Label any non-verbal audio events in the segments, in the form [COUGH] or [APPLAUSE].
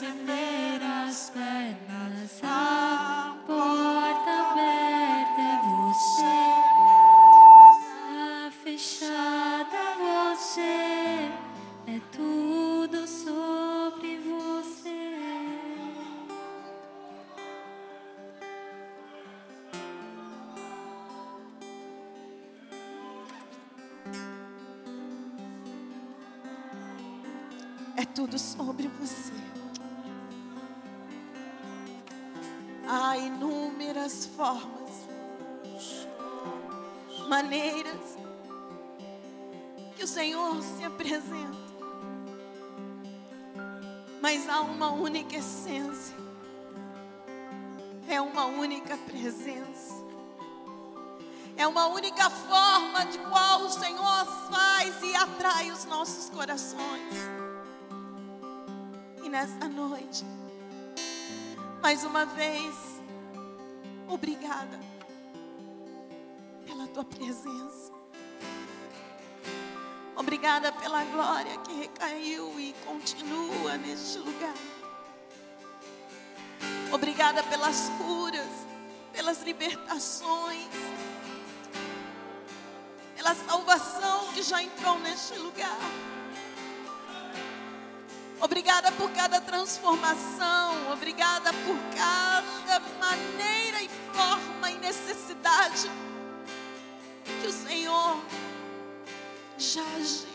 me nesta noite, mais uma vez, obrigada pela tua presença. Obrigada pela glória que recaiu e continua neste lugar. Obrigada pelas curas, pelas libertações, pela salvação que já entrou neste lugar. Obrigada por cada transformação, obrigada por cada maneira e forma e necessidade que o Senhor já agiu.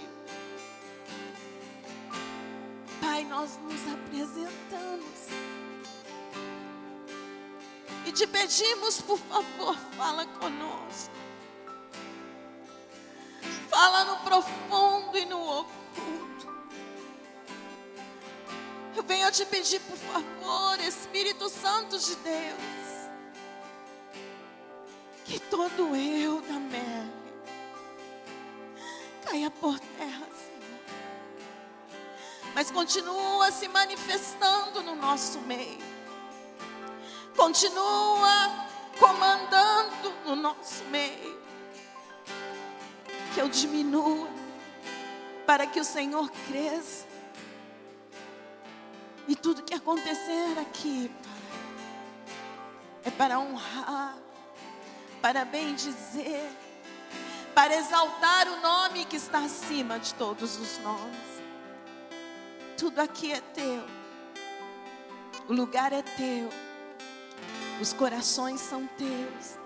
Pai, nós nos apresentamos e te pedimos, por favor, fala conosco. Fala no profundo e no oculto. Venho te pedir, por favor, Espírito Santo de Deus, que todo eu da Mary caia por terra, Senhor. Mas continua se manifestando no nosso meio. Continua comandando no nosso meio. Que eu diminua para que o Senhor cresça. E tudo que acontecer aqui, Pai, é para honrar, para bem dizer, para exaltar o nome que está acima de todos os nomes. Tudo aqui é teu, o lugar é teu, os corações são teus,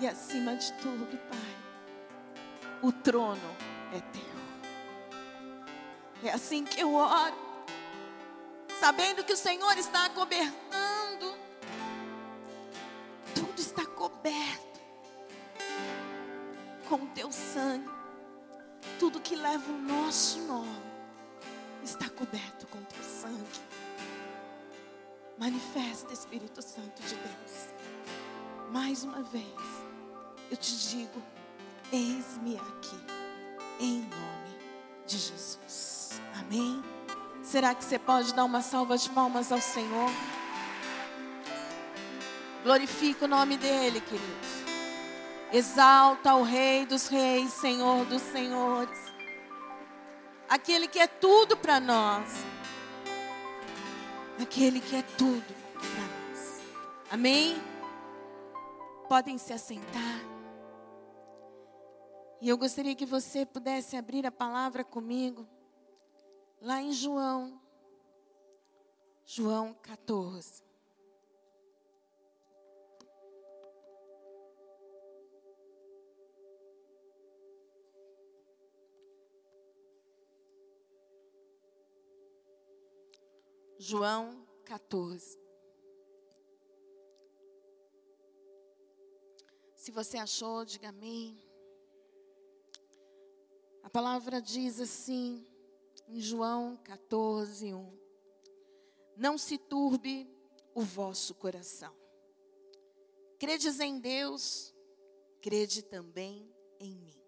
e acima de tudo, Pai, o trono é teu. É assim que eu oro, sabendo que o Senhor está cobertando, tudo está coberto. Com o teu sangue, tudo que leva o nosso nome está coberto com o teu sangue. Manifesta, Espírito Santo de Deus, mais uma vez, eu te digo: eis-me aqui, em nome de Jesus. Amém? Será que você pode dar uma salva de palmas ao Senhor? Glorifica o nome dEle, queridos. Exalta o Rei dos Reis, Senhor dos Senhores. Aquele que é tudo para nós. Aquele que é tudo para nós. Amém? Podem se assentar. E eu gostaria que você pudesse abrir a palavra comigo. Lá em João, João 14. João 14. Se você achou, diga amém. A palavra diz assim, em João 14, 1. Não se turbe o vosso coração. Credes em Deus, crede também em mim.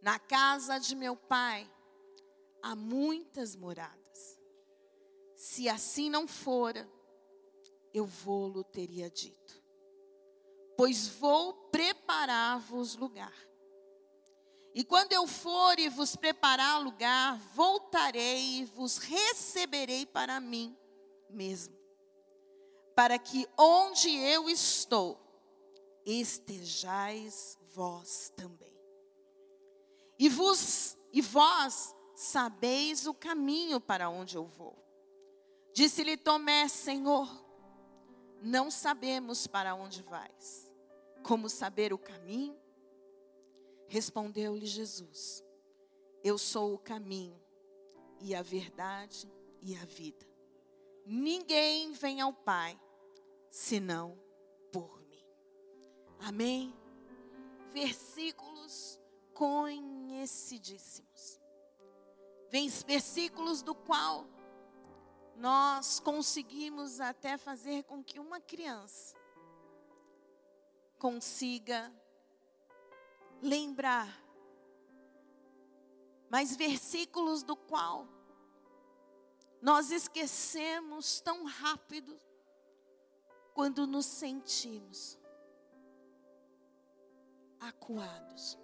Na casa de meu pai há muitas moradas. Se assim não fora, eu vou-lo teria dito. Pois vou preparar-vos lugar. E quando eu for e vos preparar lugar, voltarei e vos receberei para mim mesmo, para que onde eu estou, estejais vós também. E vos e vós sabeis o caminho para onde eu vou. Disse-lhe Tomé, Senhor, não sabemos para onde vais. Como saber o caminho? Respondeu-lhe Jesus: Eu sou o caminho e a verdade e a vida. Ninguém vem ao Pai senão por mim. Amém? Versículos conhecidíssimos. Versículos do qual nós conseguimos até fazer com que uma criança consiga lembrar, mas versículos do qual nós esquecemos tão rápido quando nos sentimos acuados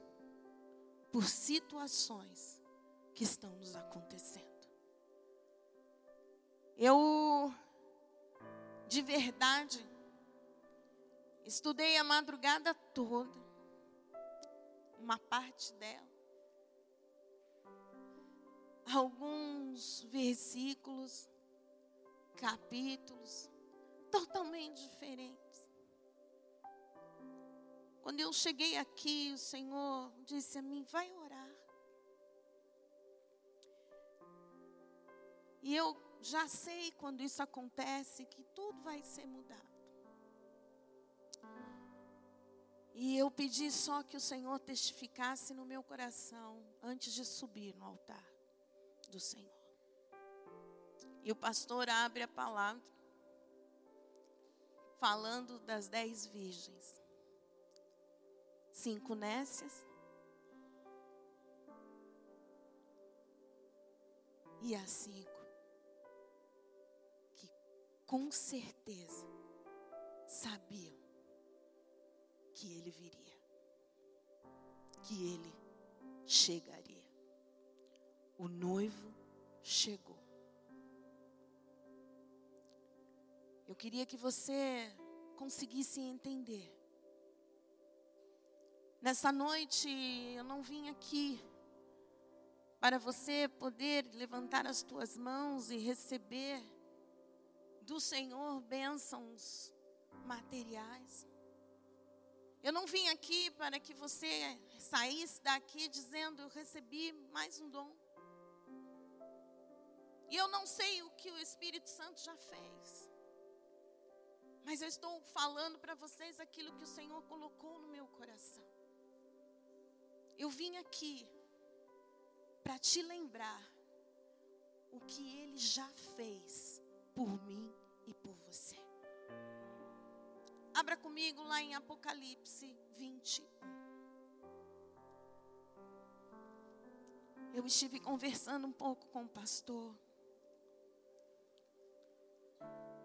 por situações que estão nos acontecendo. Eu, de verdade, estudei a madrugada toda uma parte dela. Alguns versículos, capítulos, totalmente diferentes. Quando eu cheguei aqui, o Senhor disse a mim: vai orar. E eu já sei quando isso acontece que tudo vai ser mudado. E eu pedi só que o Senhor testificasse no meu coração antes de subir no altar do Senhor. E o pastor abre a palavra falando das dez virgens. Cinco nécias. E as cinco que com certeza sabiam que ele viria, que ele chegaria. O noivo chegou. Eu queria que você conseguisse entender. Nessa noite eu não vim aqui para você poder levantar as tuas mãos e receber do Senhor bênçãos materiais. Eu não vim aqui para que você saísse daqui dizendo: Eu recebi mais um dom. E eu não sei o que o Espírito Santo já fez. Mas eu estou falando para vocês aquilo que o Senhor colocou no meu coração. Eu vim aqui para te lembrar o que Ele já fez por mim e por você. Abra comigo lá em Apocalipse 21. Eu estive conversando um pouco com o pastor.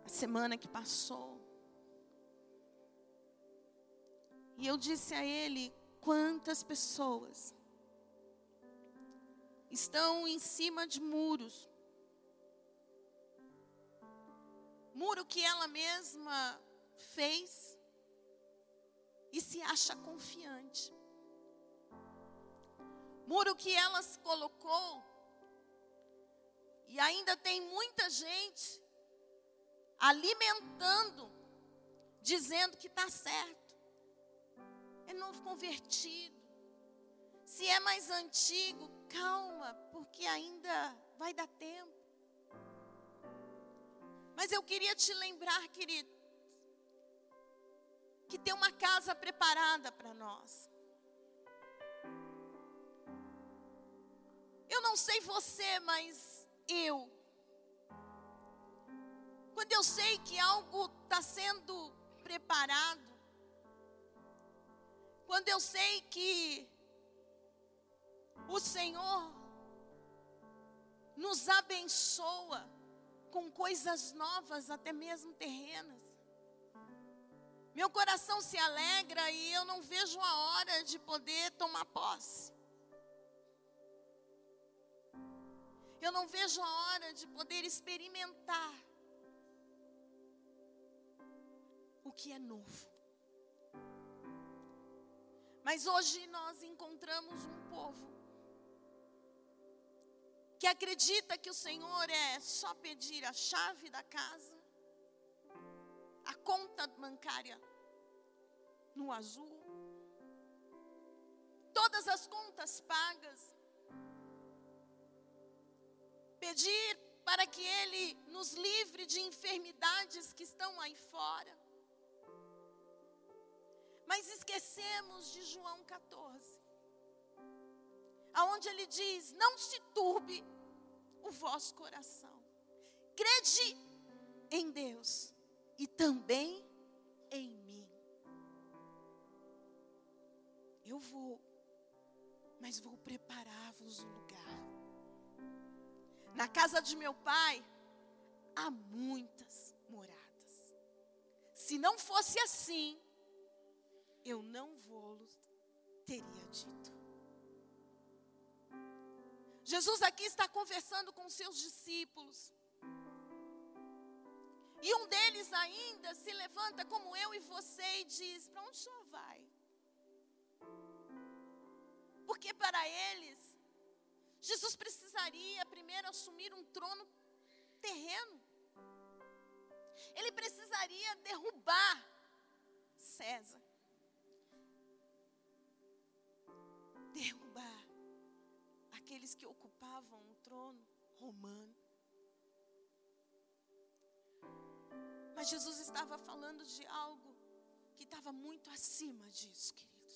A semana que passou. E eu disse a ele quantas pessoas estão em cima de muros. Muro que ela mesma fez e se acha confiante. Muro que ela se colocou e ainda tem muita gente alimentando, dizendo que está certo. É novo convertido. Se é mais antigo, calma, porque ainda vai dar tempo. Mas eu queria te lembrar, querido, que tem uma casa preparada para nós. Eu não sei você, mas eu. Quando eu sei que algo está sendo preparado, quando eu sei que o Senhor nos abençoa com coisas novas, até mesmo terrenas. Meu coração se alegra e eu não vejo a hora de poder tomar posse. Eu não vejo a hora de poder experimentar o que é novo. Mas hoje nós encontramos um povo que acredita que o Senhor é só pedir a chave da casa, conta bancária no azul, todas as contas pagas, pedir para que Ele nos livre de enfermidades que estão aí fora. Mas esquecemos de João 14, aonde ele diz: Não se turbe o vosso coração, crede em Deus e também em mim. Eu vou, mas vou preparar-vos um lugar. Na casa de meu pai há muitas moradas. Se não fosse assim, eu não vou-los teria dito. Jesus aqui está conversando com seus discípulos. E um deles ainda se levanta como eu e você e diz: Para onde o senhor vai? Porque para eles, Jesus precisaria primeiro assumir um trono terreno. Ele precisaria derrubar César. derrubar aqueles que ocupavam o trono romano. Mas Jesus estava falando de algo que estava muito acima disso, queridos.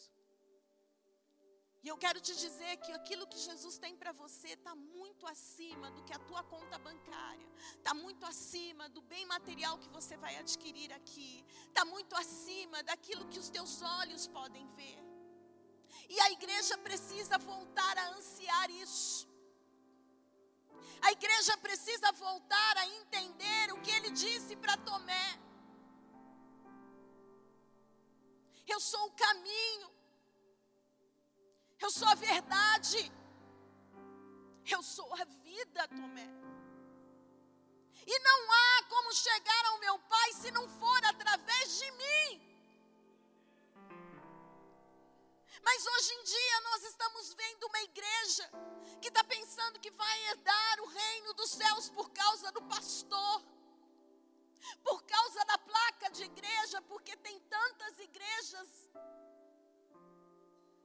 E eu quero te dizer que aquilo que Jesus tem para você está muito acima do que a tua conta bancária, está muito acima do bem material que você vai adquirir aqui, está muito acima daquilo que os teus olhos podem ver. E a igreja precisa voltar a ansiar isso. A igreja precisa voltar a entender o que ele disse para Tomé. Eu sou o caminho. Eu sou a verdade. Eu sou a vida, Tomé. E não há como chegar ao meu Pai se não for através de mim. Mas hoje em dia nós estamos vendo uma igreja que está pensando que vai herdar o reino dos céus por causa do pastor, por causa da placa de igreja, porque tem tantas igrejas.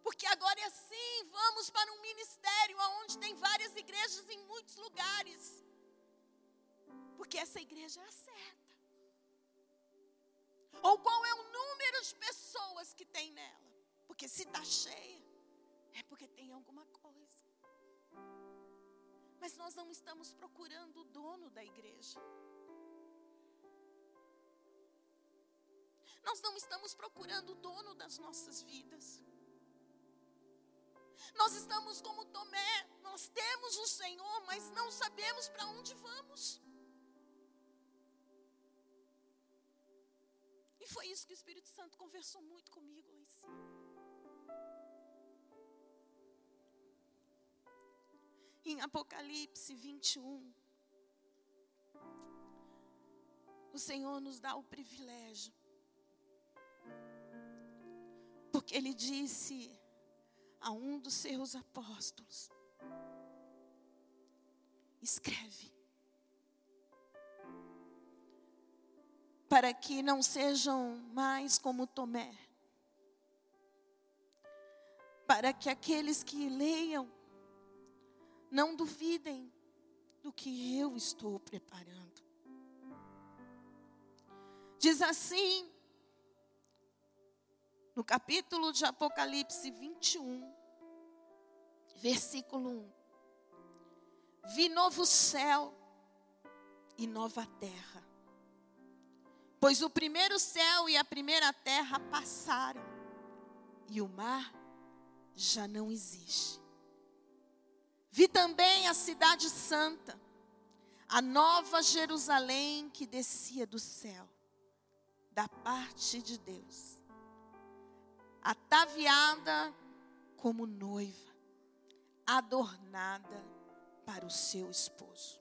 Porque agora é assim, vamos para um ministério onde tem várias igrejas em muitos lugares. Porque essa igreja é a certa. Ou qual é o número de pessoas que tem nela? Porque se está cheia, é porque tem alguma coisa. Mas nós não estamos procurando o dono da igreja. Nós não estamos procurando o dono das nossas vidas. Nós estamos como Tomé, nós temos o Senhor, mas não sabemos para onde vamos. E foi isso que o Espírito Santo conversou muito comigo lá em cima. Em Apocalipse 21, o Senhor nos dá o privilégio, porque Ele disse a um dos seus apóstolos: escreve, para que não sejam mais como Tomé, para que aqueles que leiam não duvidem do que eu estou preparando. Diz assim, no capítulo de Apocalipse 21, versículo 1: Vi novo céu e nova terra, pois o primeiro céu e a primeira terra passaram, e o mar já não existe. Vi também a cidade santa, a nova Jerusalém que descia do céu, da parte de Deus, ataviada como noiva, adornada para o seu esposo.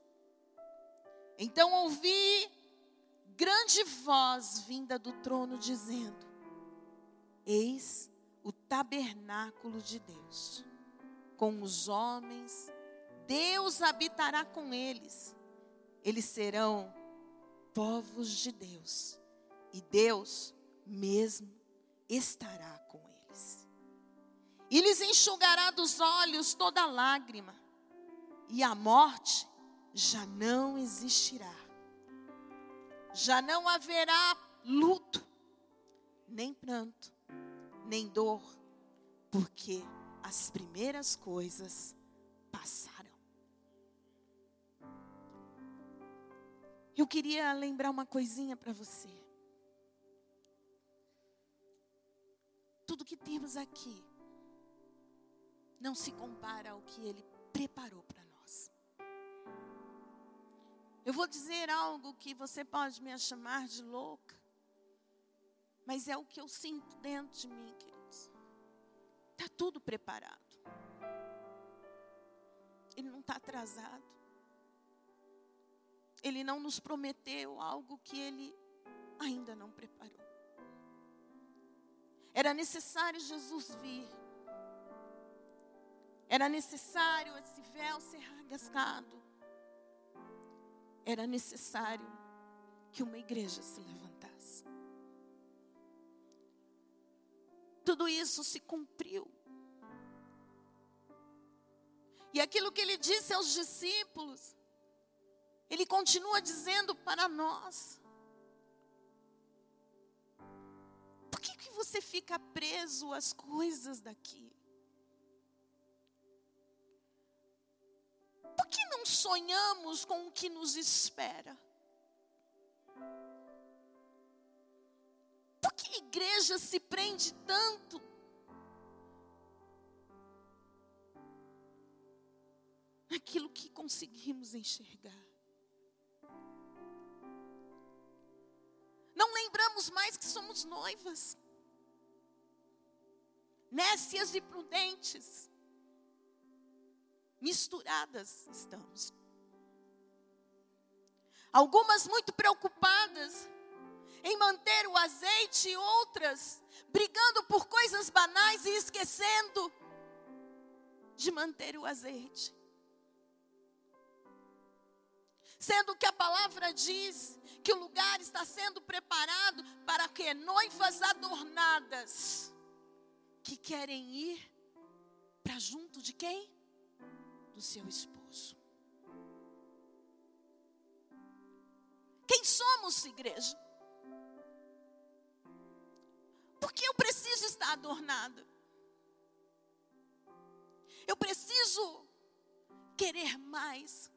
Então ouvi grande voz vinda do trono dizendo: Eis o tabernáculo de Deus. Com os homens, Deus habitará com eles. Eles serão povos de Deus, e Deus mesmo estará com eles. E lhes enxugará dos olhos toda lágrima, e a morte já não existirá. Já não haverá luto, nem pranto, nem dor, porque as primeiras coisas passaram. Eu queria lembrar uma coisinha para você. Tudo que temos aqui não se compara ao que Ele preparou para nós. Eu vou dizer algo que você pode me chamar de louca. Mas é o que eu sinto dentro de mim, queridos. Está tudo preparado. Ele não está atrasado. Ele não nos prometeu algo que ele ainda não preparou. Era necessário Jesus vir. Era necessário esse véu ser rasgado. Era necessário que uma igreja se levantasse. Tudo isso se cumpriu. E aquilo que ele disse aos discípulos, ele continua dizendo para nós. Por que, que você fica preso às coisas daqui? Por que não sonhamos com o que nos espera? Igreja se prende tanto? Naquilo que conseguimos enxergar. Não lembramos mais que somos noivas, nécias e prudentes, misturadas estamos. Algumas muito preocupadas em manter o azeite e outras brigando por coisas banais e esquecendo de manter o azeite. Sendo que a palavra diz que o lugar está sendo preparado para que noivas adornadas que querem ir para junto de quem? Do seu esposo. Quem somos, igreja? Porque eu preciso estar adornada. Eu preciso querer mais.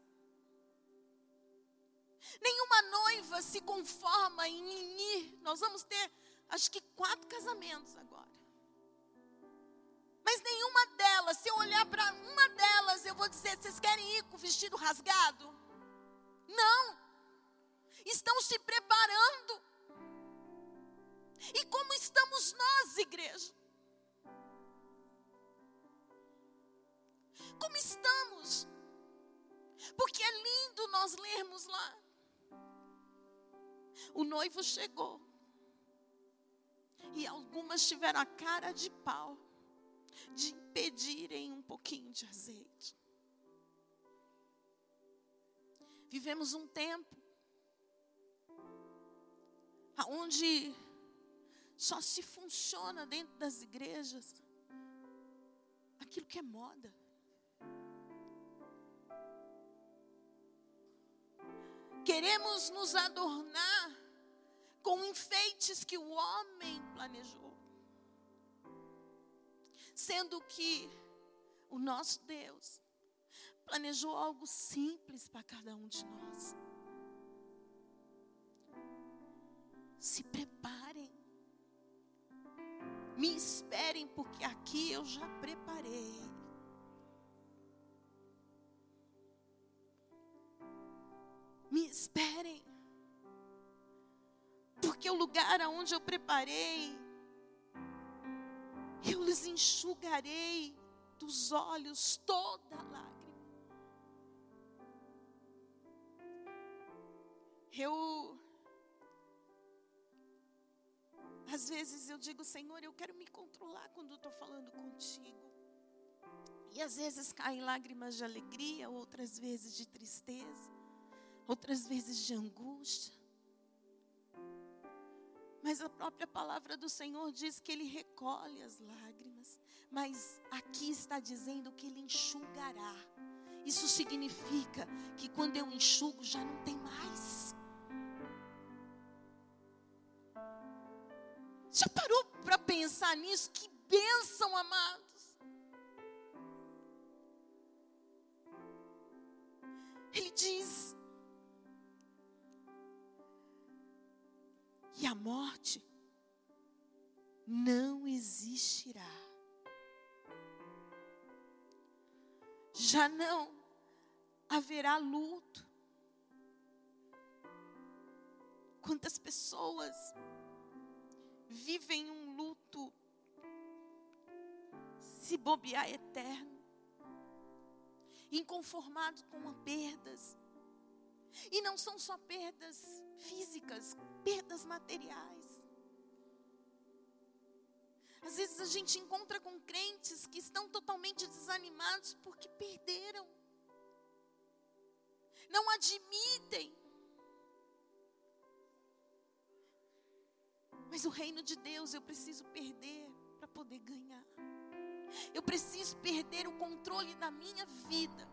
Nenhuma noiva se conforma em ir. Nós vamos ter, acho que, quatro casamentos agora. Mas nenhuma delas, se eu olhar para uma delas, eu vou dizer: vocês querem ir com o vestido rasgado? Não. Estão se preparando. Igreja? Como estamos? Porque é lindo nós lermos lá. O noivo chegou. E algumas tiveram a cara de pau de impedirem um pouquinho de azeite. Vivemos um tempo onde só se funciona dentro das igrejas aquilo que é moda. Queremos nos adornar com enfeites que o homem planejou. Sendo que o nosso Deus planejou algo simples para cada um de nós. Se preparem. Me esperem, porque aqui eu já preparei. Me esperem. Porque o lugar aonde eu preparei, eu lhes enxugarei dos olhos toda lágrima. Eu às vezes eu digo, Senhor, eu quero me controlar quando estou falando contigo. E às vezes caem lágrimas de alegria, outras vezes de tristeza, outras vezes de angústia. Mas a própria palavra do Senhor diz que Ele recolhe as lágrimas. Mas aqui está dizendo que Ele enxugará. Isso significa que quando eu enxugo já não tem mais. Já parou para pensar nisso? Que bênção, amados. Ele diz: e a morte não existirá. Já não haverá luto. Quantas pessoas vivem um luto, se bobear eterno, inconformados com perdas. E não são só perdas físicas, perdas materiais. Às vezes a gente encontra com crentes que estão totalmente desanimados porque perderam. Não admitem Mas o reino de Deus eu preciso perder para poder ganhar. Eu preciso perder o controle da minha vida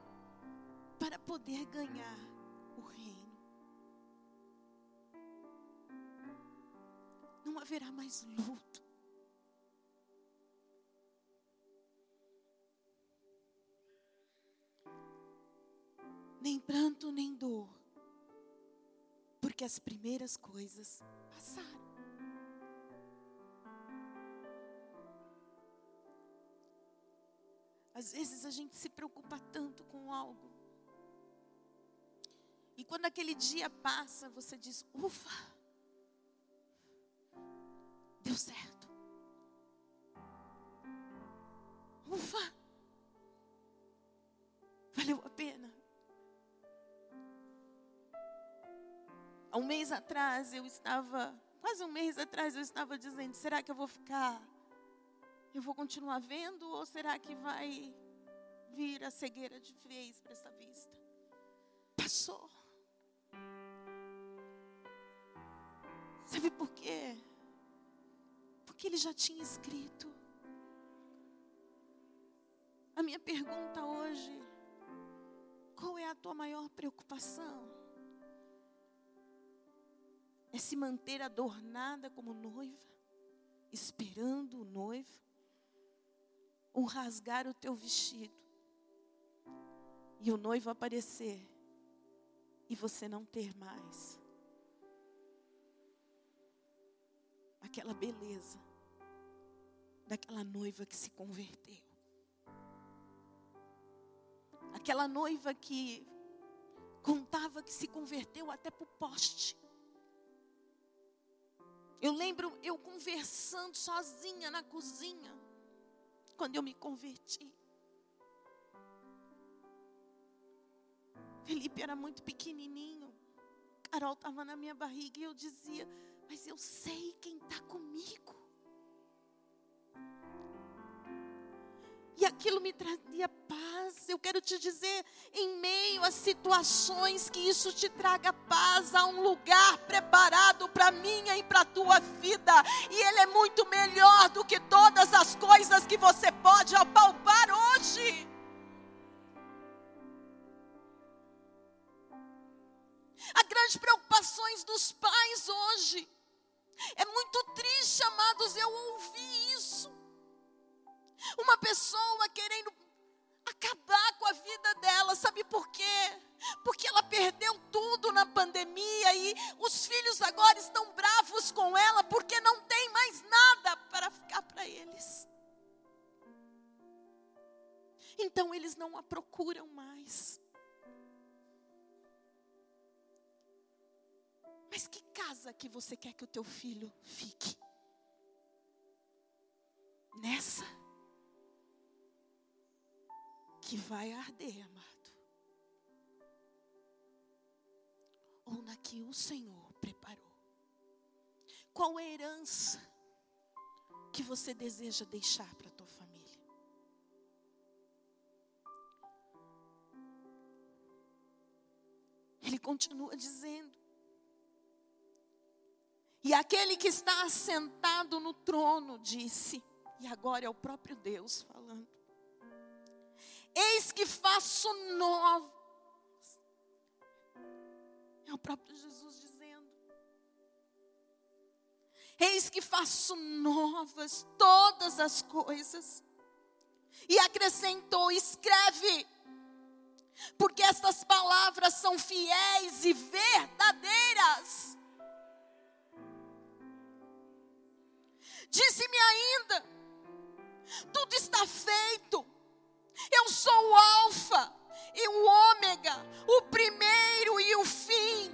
para poder ganhar o reino. Não haverá mais luto. Nem pranto, nem dor. Porque as primeiras coisas passaram. Às vezes a gente se preocupa tanto com algo. E quando aquele dia passa, você diz: ufa, deu certo. Ufa, valeu a pena. Há um mês atrás eu estava, quase um mês atrás eu estava dizendo: será que eu vou ficar eu vou continuar vendo ou será que vai vir a cegueira de vez para essa vista? Passou. Sabe por quê? Porque ele já tinha escrito. A minha pergunta hoje: qual é a tua maior preocupação? É se manter adornada como noiva, esperando o noivo? O rasgar o teu vestido e o noivo aparecer e você não ter mais aquela beleza daquela noiva que se converteu. Aquela noiva que contava que se converteu até para o poste. Eu lembro eu conversando sozinha na cozinha quando eu me converti. Felipe era muito pequenininho. Carol estava na minha barriga e eu dizia: Mas eu sei quem está comigo. E aquilo me trazia paz. Eu quero te dizer, em meio a situações, que isso te traga paz a um lugar preparado para minha e para a tua vida. E Ele é muito melhor do que todas as coisas que você pode apalpar hoje. Há grandes preocupações dos pais hoje. É muito triste, amados, eu ouvi isso. Uma pessoa querendo acabar com a vida dela, sabe por quê? Porque ela perdeu tudo na pandemia e os filhos agora estão bravos com ela porque não tem mais nada para ficar para eles. Então eles não a procuram mais. Mas que casa que você quer que o teu filho fique? Nessa que vai arder, amado. Ou na que o Senhor preparou. Qual é a herança que você deseja deixar para a tua família? Ele continua dizendo: E aquele que está assentado no trono disse, e agora é o próprio Deus falando: Eis que faço novos. É o próprio Jesus dizendo: Eis que faço novas todas as coisas. E acrescentou: escreve, porque estas palavras são fiéis e verdadeiras. Disse-me ainda: tudo está feito eu sou o Alfa e o Ômega, o primeiro e o fim.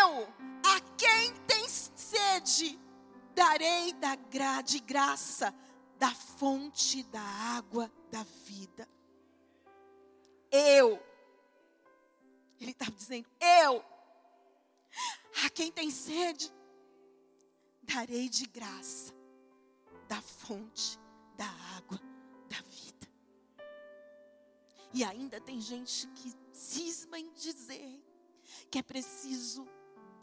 Eu, a quem tem sede, darei da gra de graça da fonte da água da vida. Eu, ele está dizendo, eu, a quem tem sede, darei de graça da fonte da água. E ainda tem gente que cisma em dizer que é preciso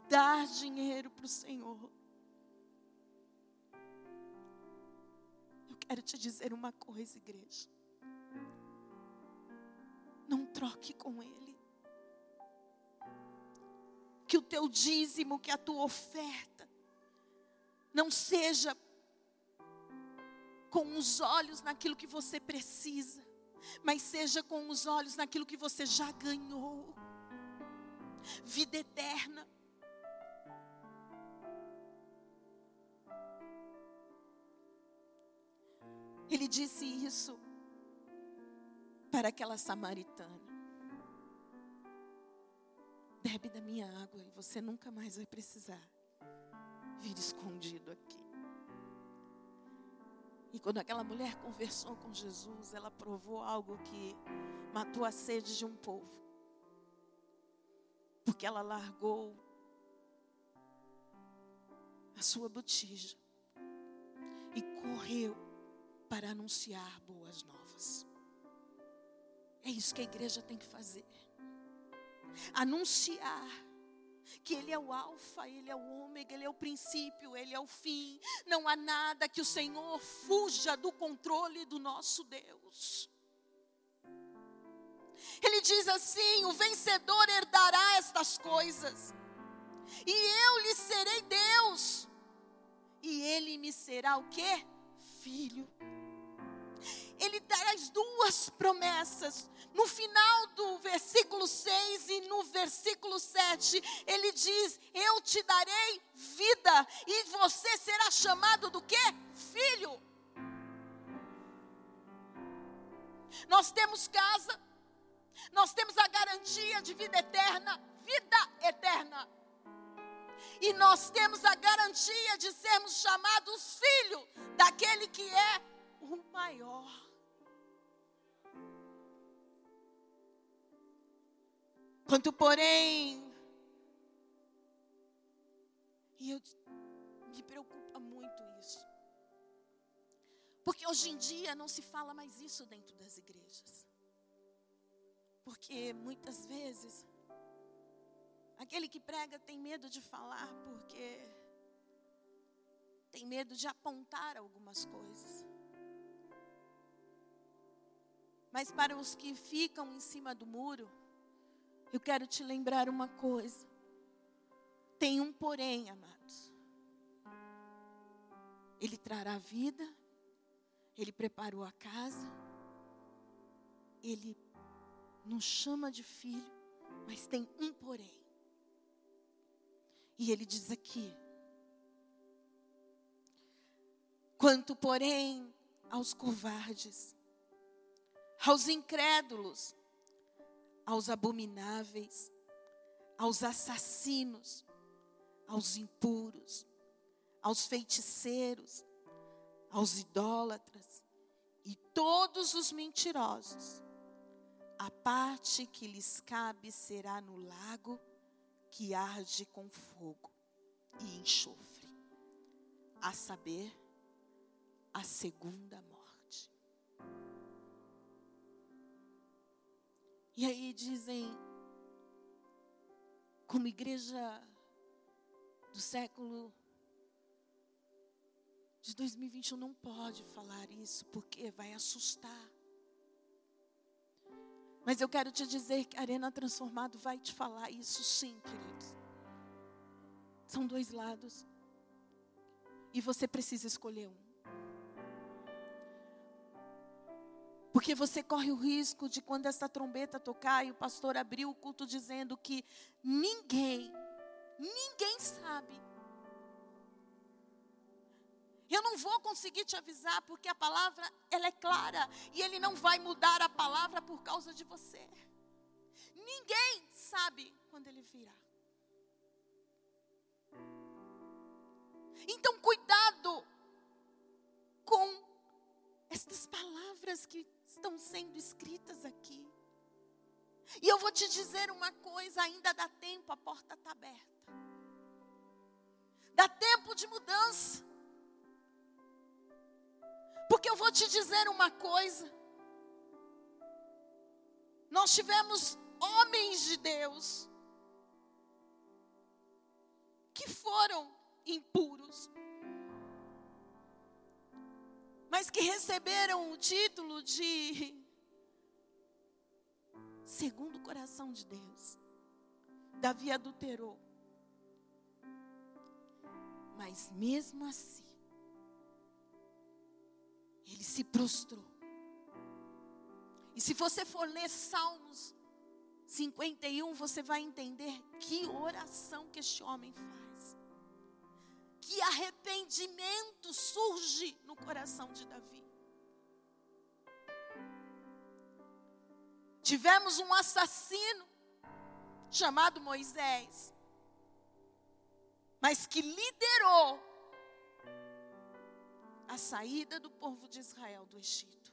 dar dinheiro para o Senhor. Eu quero te dizer uma coisa, igreja. Não troque com Ele. Que o teu dízimo, que a tua oferta, não seja com os olhos naquilo que você precisa mas seja com os olhos naquilo que você já ganhou vida eterna. Ele disse isso para aquela samaritana. Bebe da minha água e você nunca mais vai precisar vir escondido aqui. E quando aquela mulher conversou com Jesus, ela provou algo que matou a sede de um povo. Porque ela largou a sua botija e correu para anunciar boas novas. É isso que a igreja tem que fazer. Anunciar que Ele é o Alfa, Ele é o Ômega, Ele é o princípio, Ele é o fim. Não há nada que o Senhor fuja do controle do nosso Deus. Ele diz assim: o vencedor herdará estas coisas, e eu lhe serei Deus, e ele me será o que? Filho ele traz duas promessas. No final do versículo 6 e no versículo 7, ele diz: Eu te darei vida, e você será chamado do que? Filho. Nós temos casa, nós temos a garantia de vida eterna, vida eterna. E nós temos a garantia de sermos chamados filho daquele que é o maior. Quanto, porém, e eu me preocupa muito isso. Porque hoje em dia não se fala mais isso dentro das igrejas. Porque muitas vezes aquele que prega tem medo de falar porque tem medo de apontar algumas coisas. Mas para os que ficam em cima do muro, eu quero te lembrar uma coisa. Tem um porém, amados. Ele trará vida, ele preparou a casa, ele nos chama de filho, mas tem um porém. E ele diz aqui: quanto, porém, aos covardes, aos incrédulos, aos abomináveis, aos assassinos, aos impuros, aos feiticeiros, aos idólatras e todos os mentirosos. A parte que lhes cabe será no lago que arde com fogo e enxofre, a saber, a segunda morte. E aí dizem, como igreja do século de 2021 não pode falar isso porque vai assustar. Mas eu quero te dizer que a Arena Transformado vai te falar isso sim, queridos. São dois lados. E você precisa escolher um. Porque você corre o risco de quando essa trombeta tocar e o pastor abrir o culto dizendo que ninguém, ninguém sabe. Eu não vou conseguir te avisar porque a palavra ela é clara e ele não vai mudar a palavra por causa de você. Ninguém sabe quando ele virá. Então, cuidado com estas palavras que estão sendo escritas aqui. E eu vou te dizer uma coisa: ainda dá tempo, a porta está aberta. Dá tempo de mudança. Porque eu vou te dizer uma coisa. Nós tivemos homens de Deus que foram impuros, mas que receberam o título de segundo o coração de Deus. Davi adulterou. Mas mesmo assim, ele se prostrou. E se você for ler Salmos 51, você vai entender que oração que este homem faz que arrependimento surge no coração de Davi. Tivemos um assassino chamado Moisés, mas que liderou a saída do povo de Israel do Egito.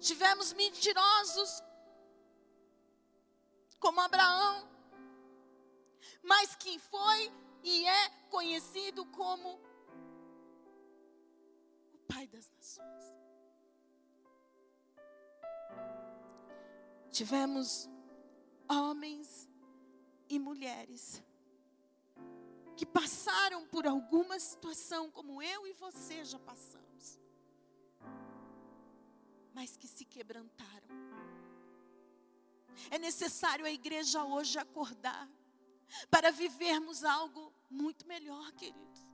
Tivemos mentirosos como Abraão, mas que foi e é conhecido como o Pai das Nações. Tivemos homens e mulheres que passaram por alguma situação como eu e você já passamos, mas que se quebrantaram. É necessário a igreja hoje acordar para vivermos algo muito melhor, queridos.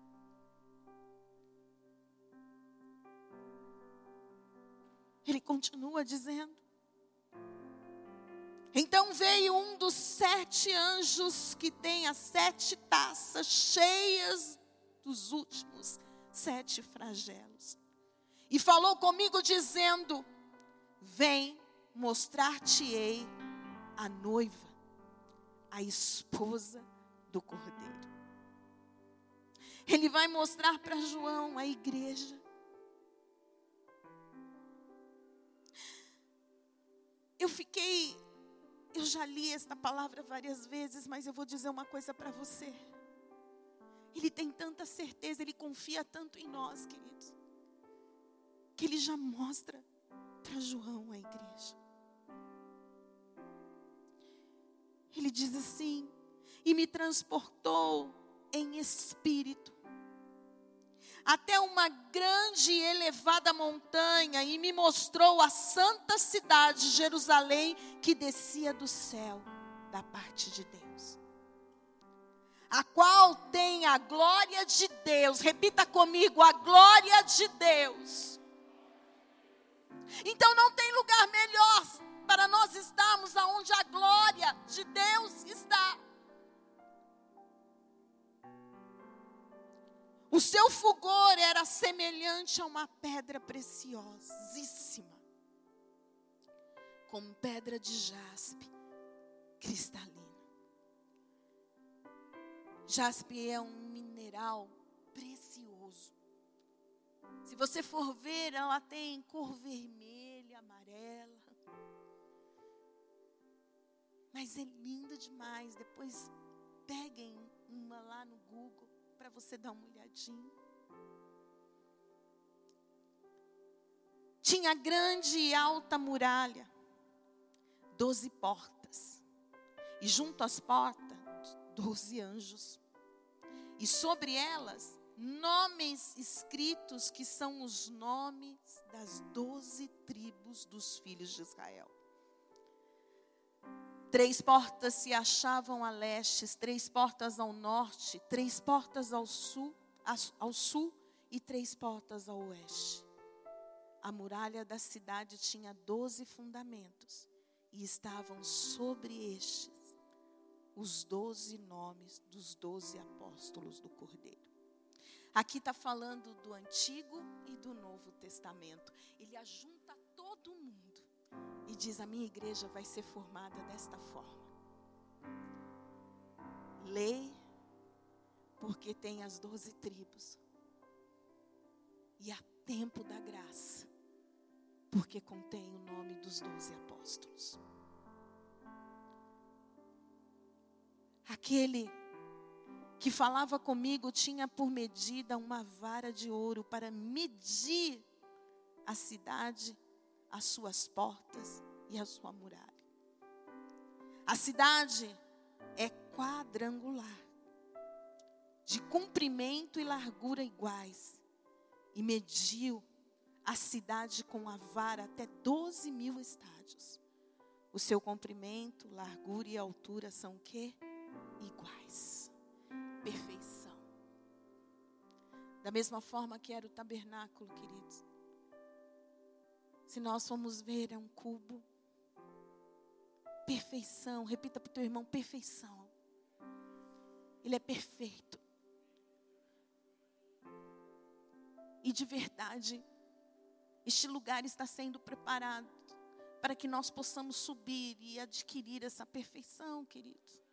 Ele continua dizendo. Então veio um dos sete anjos que tem as sete taças cheias dos últimos sete flagelos. E falou comigo dizendo: Vem mostrar-te-ei a noiva a esposa do Cordeiro. Ele vai mostrar para João a igreja. Eu fiquei, eu já li esta palavra várias vezes, mas eu vou dizer uma coisa para você. Ele tem tanta certeza, ele confia tanto em nós, queridos, que ele já mostra para João a igreja. Ele diz assim: e me transportou em espírito até uma grande e elevada montanha e me mostrou a santa cidade, Jerusalém, que descia do céu, da parte de Deus. A qual tem a glória de Deus, repita comigo, a glória de Deus. Então não tem lugar melhor para nós estarmos aonde a glória de Deus está. O seu fulgor era semelhante a uma pedra preciosíssima, como pedra de jaspe cristalina. Jaspe é um mineral precioso. Se você for ver, ela tem cor vermelha, amarela. Mas é linda demais. Depois peguem uma lá no Google para você dar uma olhadinha. Tinha grande e alta muralha, doze portas, e junto às portas, doze anjos, e sobre elas, nomes escritos que são os nomes das doze tribos dos filhos de Israel. Três portas se achavam a leste, três portas ao norte, três portas ao sul, ao sul e três portas ao oeste. A muralha da cidade tinha doze fundamentos e estavam sobre estes os doze nomes dos doze apóstolos do Cordeiro. Aqui está falando do Antigo e do Novo Testamento. Ele ajunta todo mundo e diz: A minha igreja vai ser formada desta forma. Lei, porque tem as doze tribos. E há tempo da graça porque contém o nome dos doze apóstolos. Aquele que falava comigo tinha por medida uma vara de ouro para medir a cidade, as suas portas e a sua muralha. A cidade é quadrangular, de comprimento e largura iguais, e mediu a cidade com a vara até 12 mil estádios. O seu comprimento, largura e altura são o quê? Iguais. Perfeição. Da mesma forma que era o tabernáculo, queridos. Se nós formos ver, é um cubo. Perfeição. Repita para o teu irmão: perfeição. Ele é perfeito. E de verdade, este lugar está sendo preparado para que nós possamos subir e adquirir essa perfeição, queridos.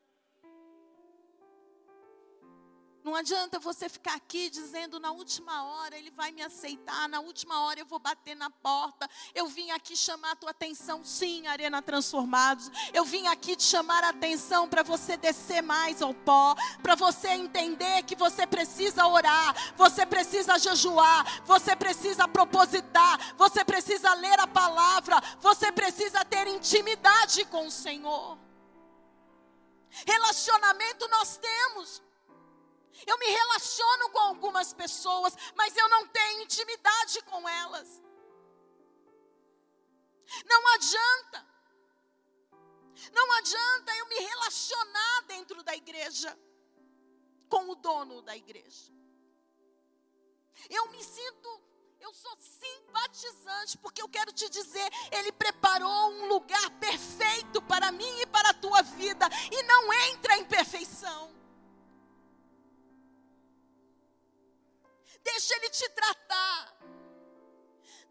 Não adianta você ficar aqui dizendo na última hora ele vai me aceitar, na última hora eu vou bater na porta. Eu vim aqui chamar a tua atenção, sim, Arena Transformados. Eu vim aqui te chamar a atenção para você descer mais ao pó, para você entender que você precisa orar, você precisa jejuar, você precisa propositar, você precisa ler a palavra, você precisa ter intimidade com o Senhor. Relacionamento nós temos. Eu me relaciono com algumas pessoas, mas eu não tenho intimidade com elas. Não adianta. Não adianta eu me relacionar dentro da igreja com o dono da igreja. Eu me sinto, eu sou simpatizante, porque eu quero te dizer, ele preparou um lugar perfeito para mim e para a tua vida, e não entra em perfeição. Deixa Ele te tratar.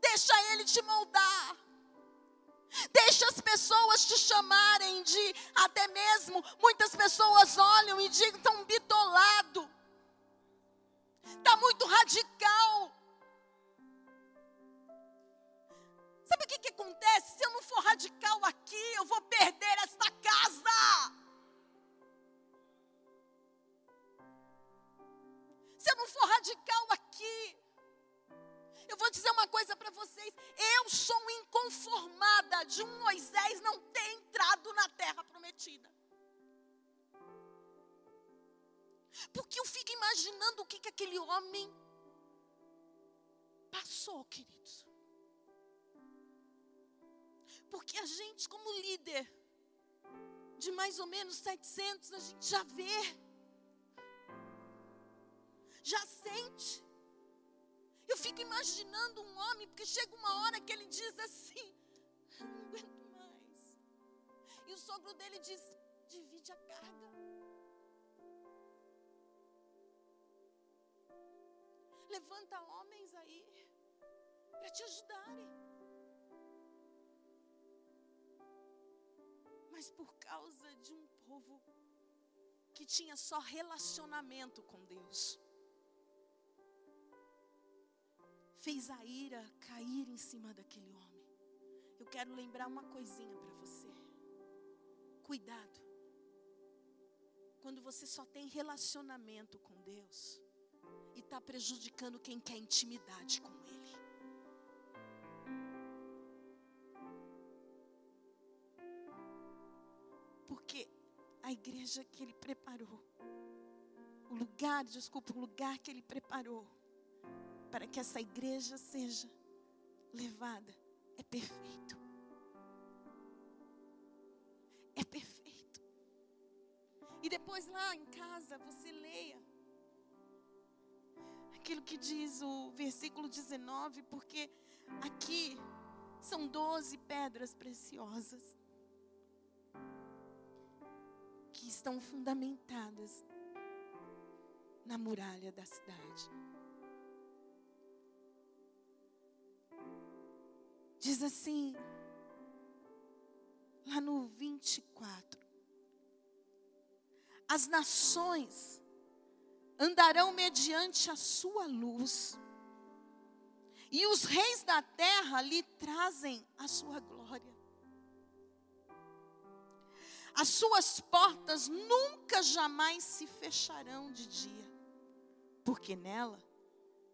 Deixa Ele te moldar. Deixa as pessoas te chamarem de, até mesmo, muitas pessoas olham e digam, estão bitolado. Está muito radical. Sabe o que, que acontece? Se eu não for radical aqui, eu vou perder esta casa. Se eu não for radical aqui, eu vou dizer uma coisa para vocês: eu sou inconformada de um Moisés não ter entrado na terra prometida. Porque eu fico imaginando o que, que aquele homem passou, queridos. Porque a gente, como líder de mais ou menos 700, a gente já vê já sente. Eu fico imaginando um homem, porque chega uma hora que ele diz assim: não aguento mais. E o sogro dele diz: divide a carga. Levanta homens aí para te ajudarem. Mas por causa de um povo que tinha só relacionamento com Deus. Fez a ira cair em cima daquele homem. Eu quero lembrar uma coisinha para você. Cuidado. Quando você só tem relacionamento com Deus e está prejudicando quem quer intimidade com Ele. Porque a igreja que Ele preparou, o lugar, desculpa, o lugar que Ele preparou para que essa igreja seja levada é perfeito. É perfeito. E depois lá em casa você leia aquilo que diz o versículo 19, porque aqui são doze pedras preciosas que estão fundamentadas na muralha da cidade. Diz assim, lá no 24: As nações andarão mediante a sua luz, e os reis da terra lhe trazem a sua glória. As suas portas nunca jamais se fecharão de dia, porque nela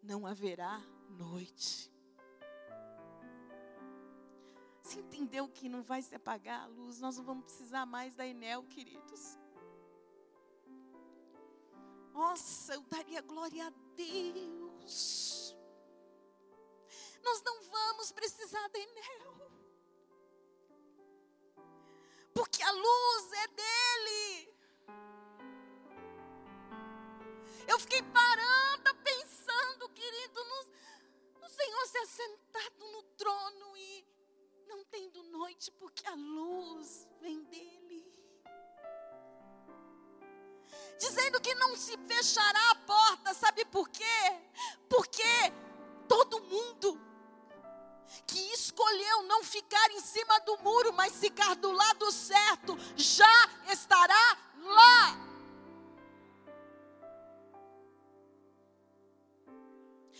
não haverá noite. Você entendeu que não vai se apagar a luz? Nós não vamos precisar mais da Enel, queridos. Nossa, eu daria glória a Deus. Nós não vamos precisar da Enel. Porque a luz é dele. Eu fiquei parada pensando, querido, no, no Senhor se assentado no trono noite, porque a luz vem dele. Dizendo que não se fechará a porta, sabe por quê? Porque todo mundo que escolheu não ficar em cima do muro, mas ficar do lado certo, já estará lá.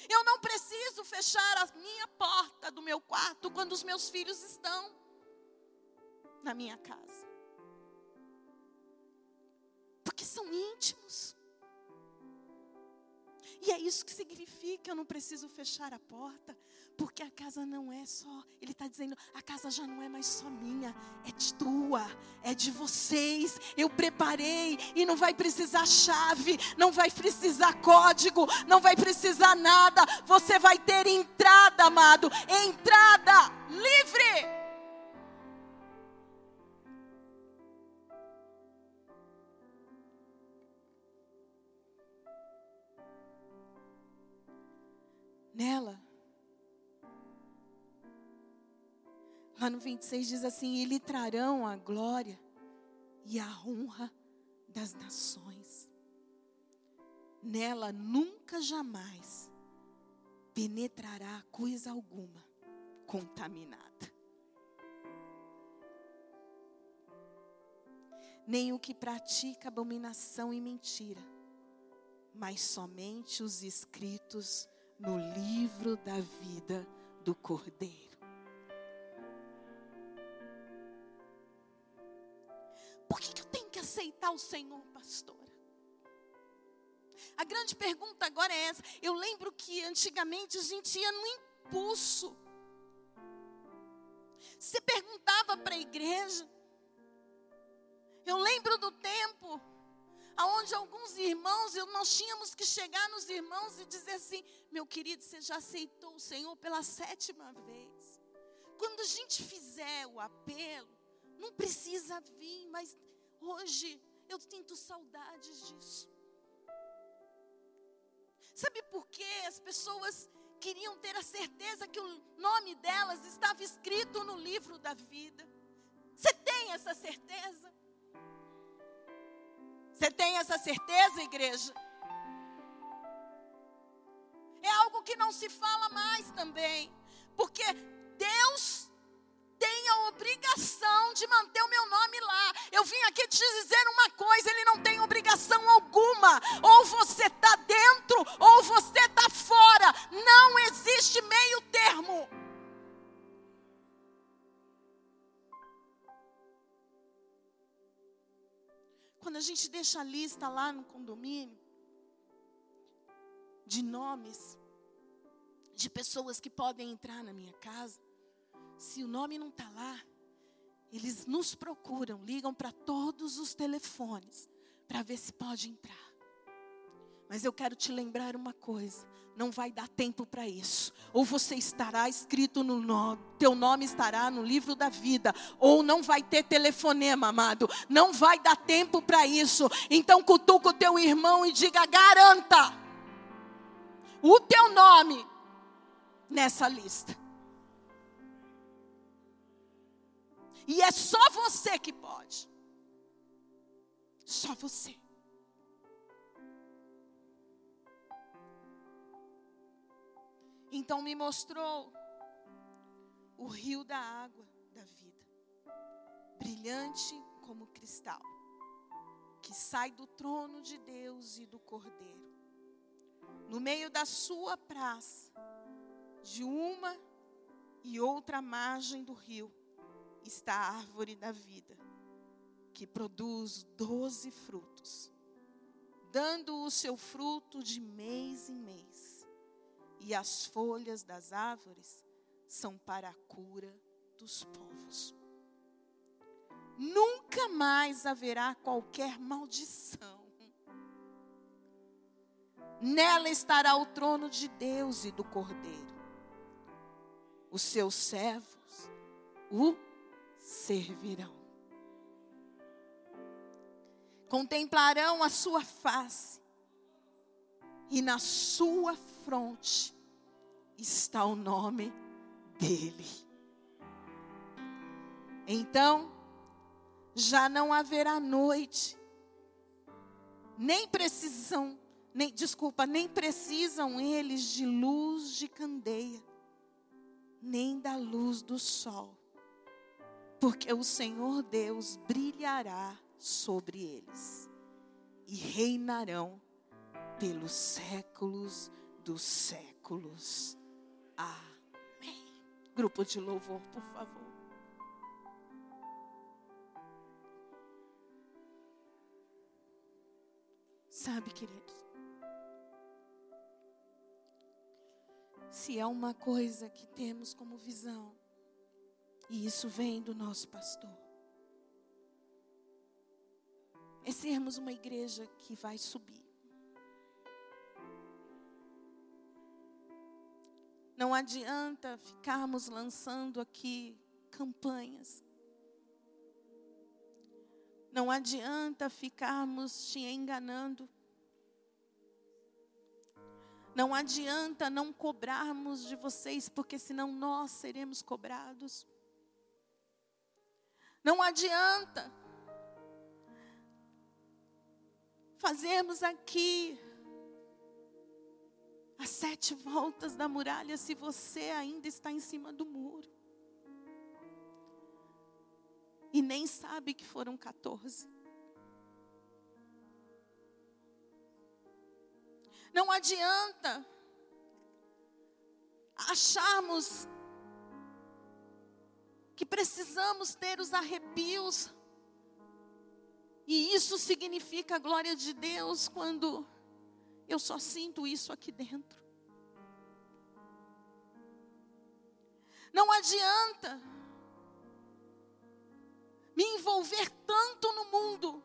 Eu não preciso fechar a minha porta do meu quarto quando os meus filhos estão na minha casa. Porque são íntimos. E é isso que significa, eu não preciso fechar a porta, porque a casa não é só, ele está dizendo, a casa já não é mais só minha, é de tua, é de vocês. Eu preparei e não vai precisar chave, não vai precisar código, não vai precisar nada. Você vai ter entrada, amado, entrada livre. Lá no 26 diz assim: E lhe trarão a glória e a honra das nações. Nela nunca jamais penetrará coisa alguma contaminada. Nem o que pratica abominação e mentira, mas somente os escritos no livro da vida do Cordeiro. Aceitar o Senhor, pastora? A grande pergunta agora é essa. Eu lembro que antigamente a gente ia no impulso. Você perguntava para a igreja. Eu lembro do tempo aonde alguns irmãos, nós tínhamos que chegar nos irmãos e dizer assim: meu querido, você já aceitou o Senhor pela sétima vez. Quando a gente fizer o apelo, não precisa vir, mas hoje eu sinto saudades disso. Sabe por que as pessoas queriam ter a certeza que o nome delas estava escrito no livro da vida? Você tem essa certeza? Você tem essa certeza, igreja? É algo que não se fala mais também, porque Deus tem a obrigação de manter o meu nome lá. Eu vim aqui te dizer uma coisa: ele não tem obrigação alguma. Ou você está dentro, ou você está fora. Não existe meio termo. Quando a gente deixa a lista lá no condomínio, de nomes, de pessoas que podem entrar na minha casa, se o nome não está lá, eles nos procuram, ligam para todos os telefones para ver se pode entrar. Mas eu quero te lembrar uma coisa: não vai dar tempo para isso. Ou você estará escrito no nome, teu nome estará no livro da vida, ou não vai ter telefonema, amado. Não vai dar tempo para isso. Então cutuca o teu irmão e diga: garanta o teu nome nessa lista. E é só você que pode. Só você. Então me mostrou o rio da água da vida, brilhante como cristal, que sai do trono de Deus e do Cordeiro. No meio da sua praça, de uma e outra margem do rio, está a árvore da vida, que produz doze frutos, dando o seu fruto de mês em mês. E as folhas das árvores são para a cura dos povos. Nunca mais haverá qualquer maldição. Nela estará o trono de Deus e do Cordeiro. Os seus servos o servirão. Contemplarão a sua face, e na sua fronte está o nome dele. Então, já não haverá noite, nem precisam, nem, desculpa, nem precisam eles de luz de candeia, nem da luz do sol porque o Senhor Deus brilhará sobre eles e reinarão pelos séculos dos séculos. Amém. Grupo de louvor, por favor. Sabe, queridos, se é uma coisa que temos como visão, e isso vem do nosso pastor. É sermos uma igreja que vai subir. Não adianta ficarmos lançando aqui campanhas. Não adianta ficarmos te enganando. Não adianta não cobrarmos de vocês, porque senão nós seremos cobrados. Não adianta fazermos aqui as sete voltas da muralha se você ainda está em cima do muro. E nem sabe que foram 14. Não adianta acharmos que precisamos ter os arrepios. E isso significa a glória de Deus quando eu só sinto isso aqui dentro. Não adianta me envolver tanto no mundo.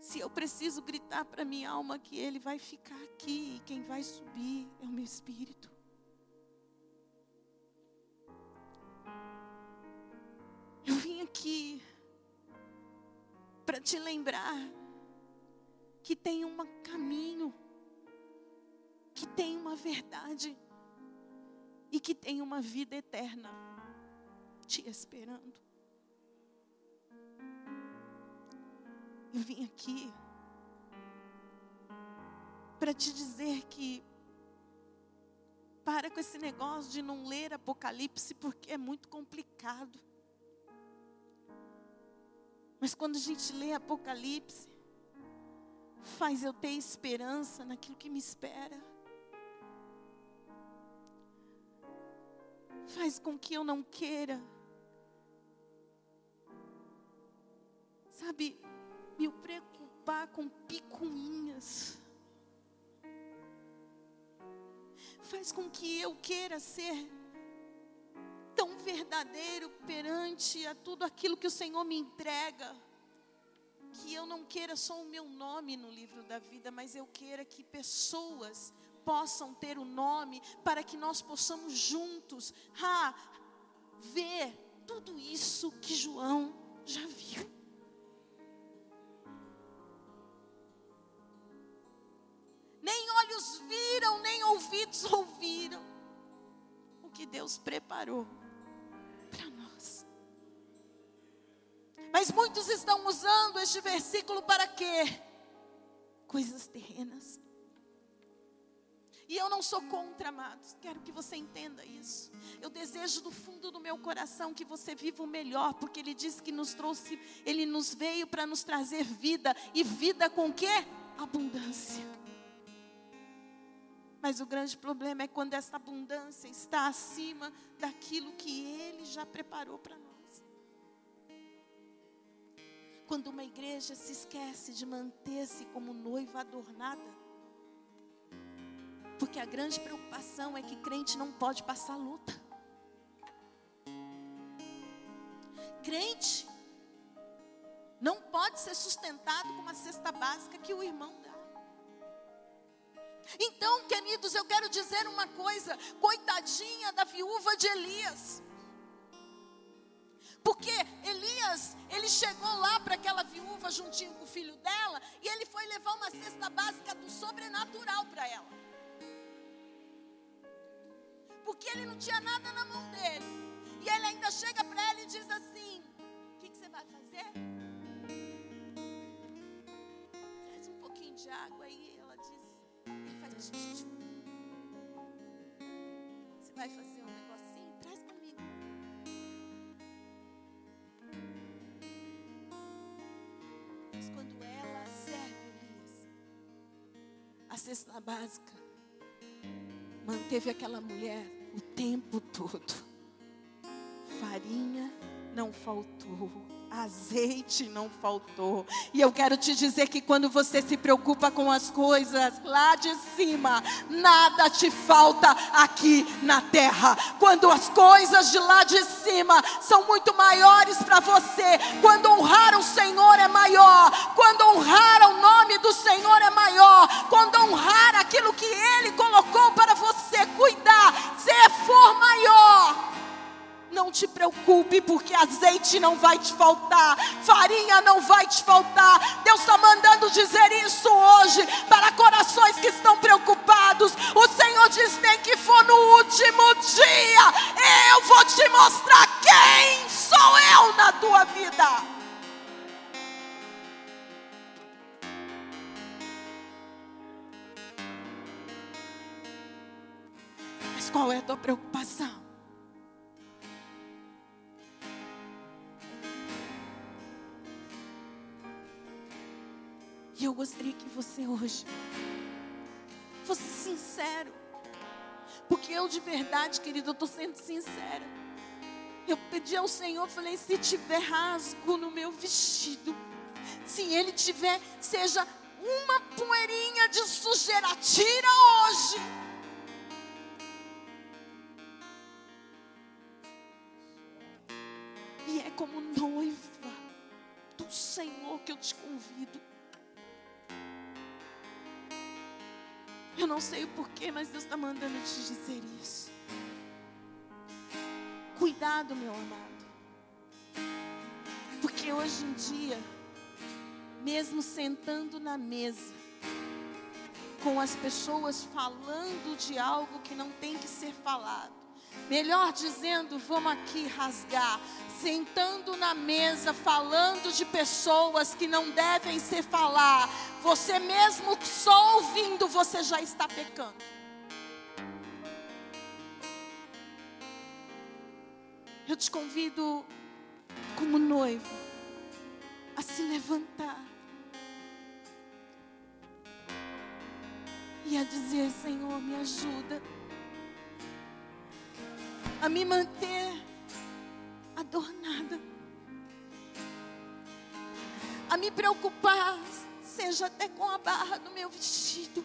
Se eu preciso gritar para minha alma que ele vai ficar aqui e quem vai subir é o meu espírito. Aqui para te lembrar que tem um caminho, que tem uma verdade e que tem uma vida eterna te esperando. Eu vim aqui para te dizer que Para com esse negócio de não ler Apocalipse porque é muito complicado. Mas quando a gente lê Apocalipse, faz eu ter esperança naquilo que me espera. Faz com que eu não queira, sabe, me preocupar com picuinhas. Faz com que eu queira ser tão verdadeiro perante a tudo aquilo que o Senhor me entrega que eu não queira só o meu nome no livro da vida, mas eu queira que pessoas possam ter o nome para que nós possamos juntos ver tudo isso que João já viu. Nem olhos viram, nem ouvidos [LAUGHS] ouviram o que Deus preparou Mas muitos estão usando este versículo para quê? Coisas terrenas. E eu não sou contra, amados. Quero que você entenda isso. Eu desejo do fundo do meu coração que você viva o melhor, porque Ele disse que nos trouxe, Ele nos veio para nos trazer vida e vida com quê? Abundância. Mas o grande problema é quando essa abundância está acima daquilo que Ele já preparou para nós. Quando uma igreja se esquece de manter-se como noiva adornada. Porque a grande preocupação é que crente não pode passar luta. Crente não pode ser sustentado com uma cesta básica que o irmão dá. Então, queridos, eu quero dizer uma coisa: coitadinha da viúva de Elias. Porque Elias, ele chegou lá para aquela viúva juntinho com o filho dela, e ele foi levar uma cesta básica do sobrenatural para ela. Porque ele não tinha nada na mão dele. E ele ainda chega para ela e diz assim: O que, que você vai fazer? Traz um pouquinho de água aí. Ela diz: Ele faz. Você vai fazer um cesta básica manteve aquela mulher o tempo todo. Farinha não faltou azeite não faltou. E eu quero te dizer que quando você se preocupa com as coisas lá de cima, nada te falta aqui na terra. Quando as coisas de lá de cima são muito maiores para você, quando honrar o Senhor é maior, quando honrar o nome do Senhor é maior, quando honrar aquilo que Ele colocou para você cuidar, se for maior não te preocupe, porque azeite não vai te faltar, farinha não vai te faltar. Deus está mandando dizer isso hoje para corações que estão preocupados. O Senhor diz: nem que for no último dia, eu vou te mostrar quem sou eu na tua vida. Qual é a tua preocupação? E eu gostaria que você hoje fosse sincero. Porque eu de verdade, querido, eu estou sendo sincera. Eu pedi ao Senhor, falei, se tiver rasgo no meu vestido, se ele tiver, seja uma poeirinha de sujeira, tira hoje. E é como noiva do Senhor que eu te convido. Eu não sei o porquê, mas Deus está mandando te dizer isso. Cuidado, meu amado. Porque hoje em dia, mesmo sentando na mesa, com as pessoas falando de algo que não tem que ser falado, Melhor dizendo, vamos aqui rasgar, sentando na mesa, falando de pessoas que não devem ser falar. Você mesmo só ouvindo, você já está pecando. Eu te convido, como noivo, a se levantar e a dizer: Senhor, me ajuda a me manter adornada, a me preocupar, seja até com a barra do meu vestido.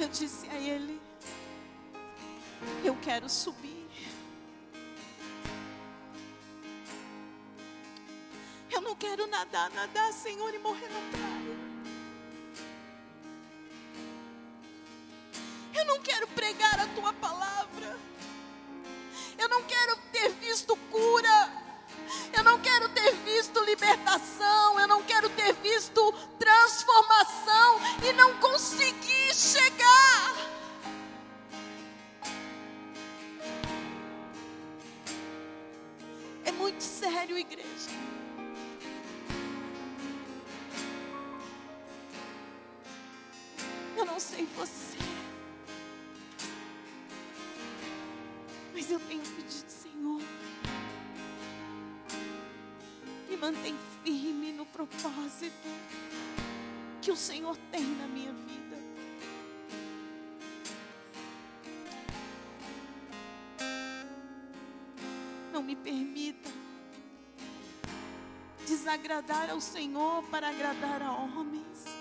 Eu disse a ele: Eu quero subir. Eu não quero nadar, nadar, Senhor, e morrer na praia. Eu não quero pregar a tua palavra. Eu não quero ter visto cura. Eu não quero ter visto libertação. Eu não quero ter visto transformação e não conseguir chegar. É muito sério, igreja. Eu não sei você. Eu tenho pedido, Senhor. Me mantém firme no propósito que o Senhor tem na minha vida. Não me permita desagradar ao Senhor para agradar a homens.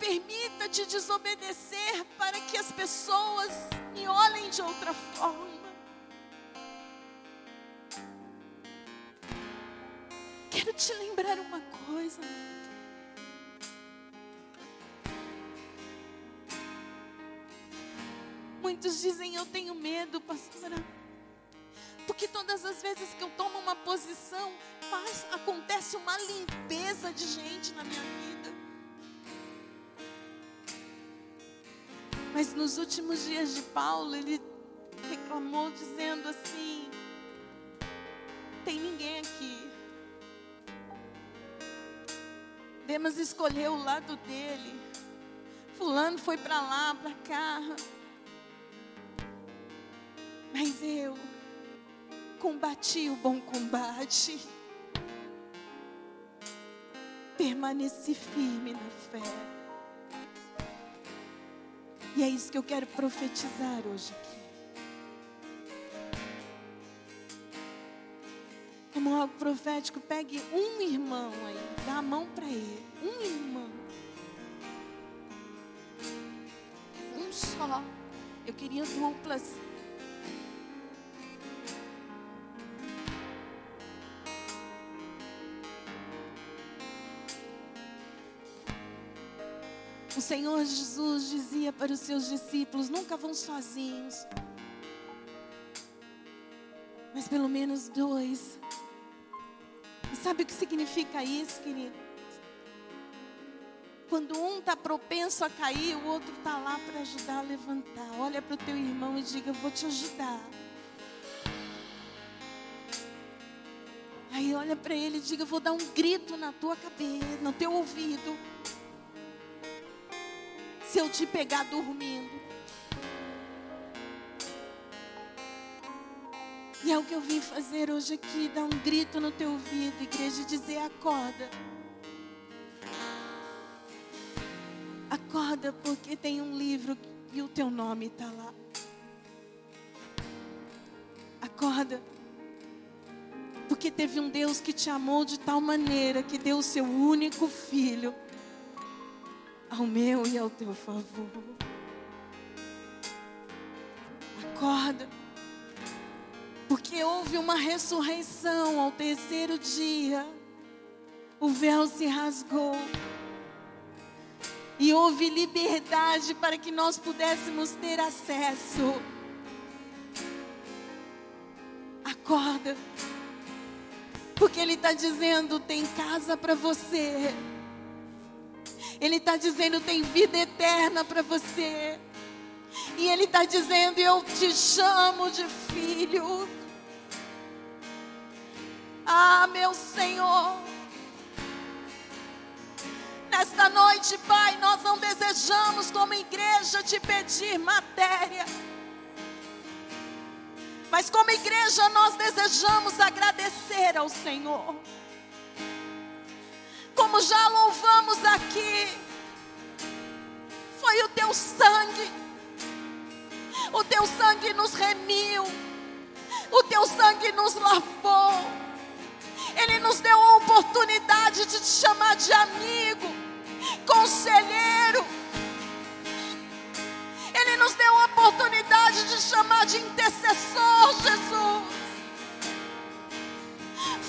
Permita te desobedecer para que as pessoas me olhem de outra forma. Quero te lembrar uma coisa. Muitos dizem eu tenho medo, pastora. Porque todas as vezes que eu tomo uma posição, faz, acontece uma limpeza de gente na minha vida. Mas nos últimos dias de Paulo, ele reclamou dizendo assim: tem ninguém aqui. Demas escolheu o lado dele. Fulano foi para lá, para cá. Mas eu combati o bom combate. Permaneci firme na fé. E é isso que eu quero profetizar hoje aqui. Como algo profético, pegue um irmão aí, dá a mão para ele. Um irmão. Um só. Eu queria duplas. Senhor Jesus dizia para os seus discípulos: nunca vão sozinhos, mas pelo menos dois. E sabe o que significa isso, querido? Quando um está propenso a cair, o outro está lá para ajudar a levantar. Olha para o teu irmão e diga: Eu vou te ajudar. Aí olha para ele e diga: Eu vou dar um grito na tua cabeça, no teu ouvido eu te pegar dormindo. E é o que eu vim fazer hoje aqui, dar um grito no teu ouvido, igreja, e dizer: acorda. Acorda, porque tem um livro e o teu nome está lá. Acorda. Porque teve um Deus que te amou de tal maneira que deu o seu único filho ao meu e ao teu favor. Acorda, porque houve uma ressurreição ao terceiro dia, o véu se rasgou. E houve liberdade para que nós pudéssemos ter acesso. Acorda, porque Ele está dizendo: tem casa para você. Ele está dizendo: tem vida eterna para você. E Ele está dizendo: eu te chamo de filho. Ah, meu Senhor. Nesta noite, Pai, nós não desejamos, como igreja, te pedir matéria. Mas como igreja, nós desejamos agradecer ao Senhor. Como já louvamos aqui, foi o teu sangue. O teu sangue nos remiu. O teu sangue nos lavou. Ele nos deu a oportunidade de te chamar de amigo, conselheiro. Ele nos deu a oportunidade de chamar de intercessor, Jesus.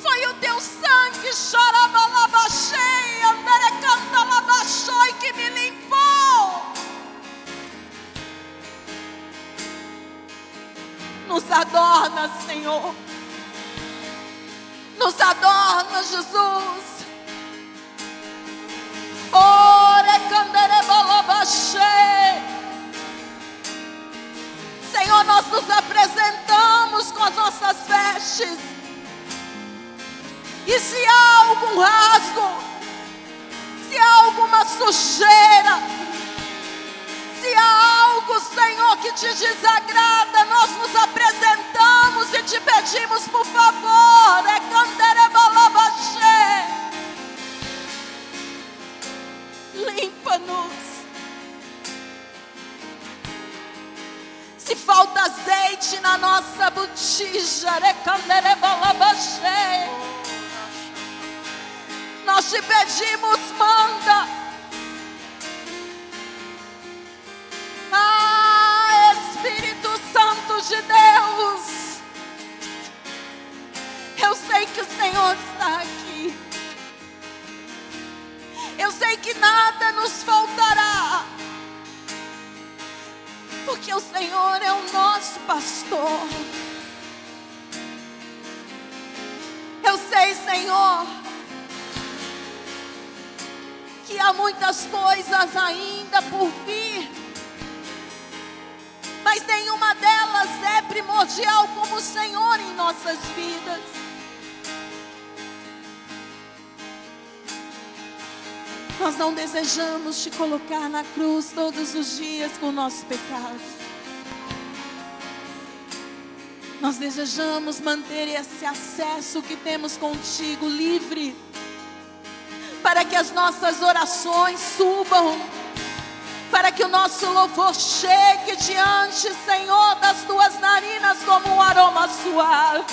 Foi o teu sangue, charabalabachei, anderecantalabachoi, que me limpou. Nos adorna, Senhor. Nos adorna, Jesus. Ore canderebalabachei. Senhor, nós nos apresentamos com as nossas vestes. E se há algum rasgo, se há alguma sujeira, se há algo, Senhor, que te desagrada, nós nos apresentamos e te pedimos, por favor, é limpa-nos. Se falta azeite na nossa botija, nós te pedimos, manda. Ah, Espírito Santo de Deus. Eu sei que o Senhor está aqui. Eu sei que nada nos faltará. Porque o Senhor é o nosso pastor. Eu sei, Senhor, que há muitas coisas ainda por vir, mas nenhuma delas é primordial como o Senhor em nossas vidas. Nós não desejamos te colocar na cruz todos os dias com o nosso pecado. Nós desejamos manter esse acesso que temos contigo livre, para que as nossas orações subam, para que o nosso louvor chegue diante, Senhor, das tuas narinas como um aroma suave.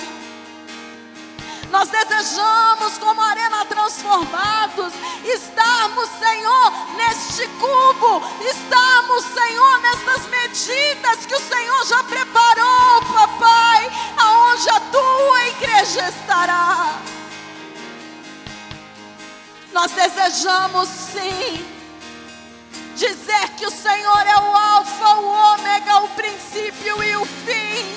Nós desejamos, como arena transformados, estarmos, Senhor, neste cubo, estarmos, Senhor, nessas medidas que o Senhor já preparou, papai, aonde a tua igreja estará. Nós desejamos sim dizer que o Senhor é o Alfa, o Ômega, o princípio e o fim.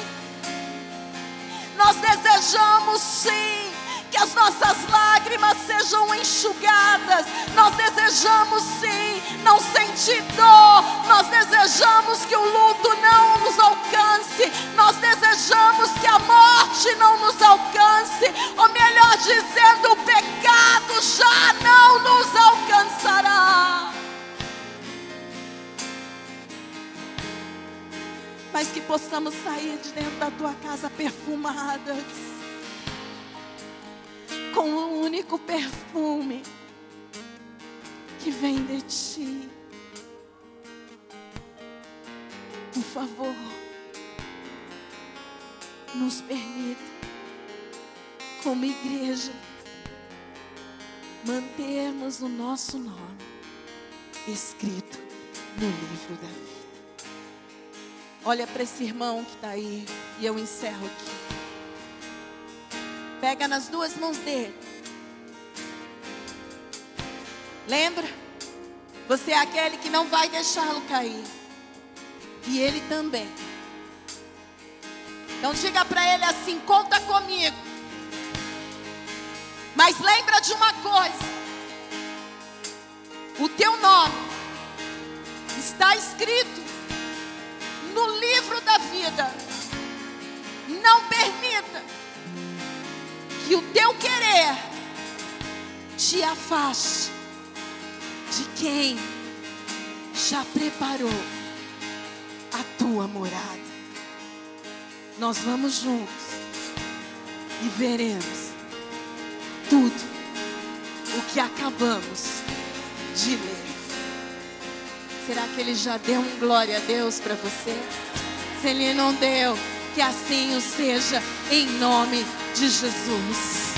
Nós desejamos sim que as nossas lágrimas sejam enxugadas. Nós desejamos sim não sentir dor. Nós desejamos que o luto não nos alcance. Nós desejamos que a morte não nos alcance. Ou melhor dizendo, o pecado já não nos alcançará. mas que possamos sair de dentro da tua casa perfumadas, com um único perfume que vem de ti. Por favor, nos permita, como igreja, mantermos o nosso nome escrito no livro da vida. Olha para esse irmão que está aí. E eu encerro aqui. Pega nas duas mãos dele. Lembra? Você é aquele que não vai deixá-lo cair. E ele também. Então diga para ele assim: conta comigo. Mas lembra de uma coisa: o teu nome está escrito no livro da vida. Não permita que o teu querer te afaste de quem já preparou a tua morada. Nós vamos juntos e veremos tudo o que acabamos de ler. Será que ele já deu um glória a Deus para você? Se ele não deu, que assim o seja, em nome de Jesus.